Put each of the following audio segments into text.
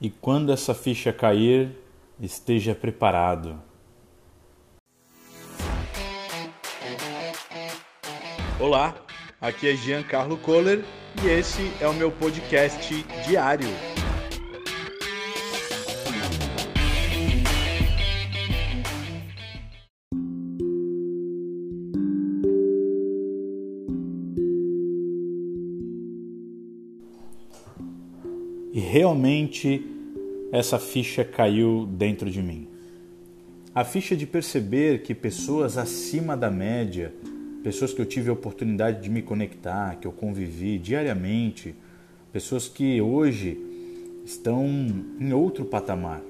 E quando essa ficha cair, esteja preparado. Olá, aqui é Giancarlo Kohler e esse é o meu podcast diário. E realmente essa ficha caiu dentro de mim. A ficha de perceber que pessoas acima da média, pessoas que eu tive a oportunidade de me conectar, que eu convivi diariamente, pessoas que hoje estão em outro patamar,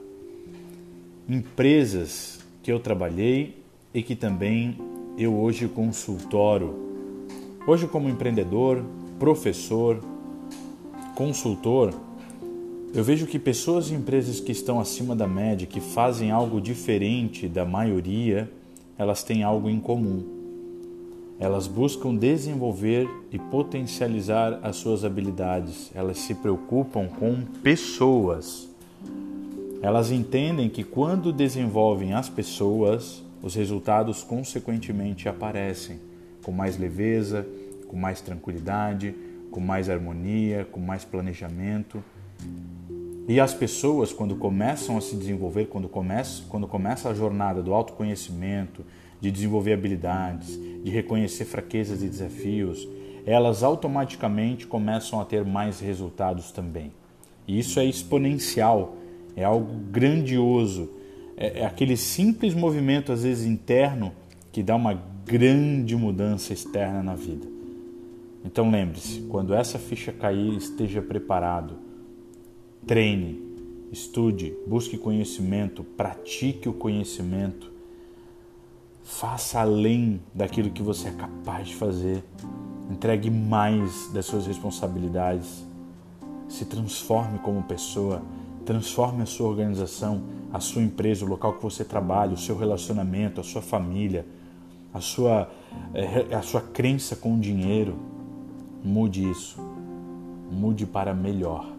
empresas que eu trabalhei e que também eu hoje consultoro. Hoje, como empreendedor, professor, consultor, eu vejo que pessoas e empresas que estão acima da média, que fazem algo diferente da maioria, elas têm algo em comum. Elas buscam desenvolver e potencializar as suas habilidades. Elas se preocupam com pessoas. Elas entendem que quando desenvolvem as pessoas, os resultados consequentemente aparecem com mais leveza, com mais tranquilidade, com mais harmonia, com mais planejamento. E as pessoas, quando começam a se desenvolver, quando começa, quando começa a jornada do autoconhecimento, de desenvolver habilidades, de reconhecer fraquezas e desafios, elas automaticamente começam a ter mais resultados também. E isso é exponencial, é algo grandioso, é, é aquele simples movimento, às vezes interno, que dá uma grande mudança externa na vida. Então lembre-se, quando essa ficha cair, esteja preparado Treine, estude, busque conhecimento, pratique o conhecimento. Faça além daquilo que você é capaz de fazer. Entregue mais das suas responsabilidades. Se transforme como pessoa. Transforme a sua organização, a sua empresa, o local que você trabalha, o seu relacionamento, a sua família, a sua, eh, a sua crença com o dinheiro. Mude isso. Mude para melhor.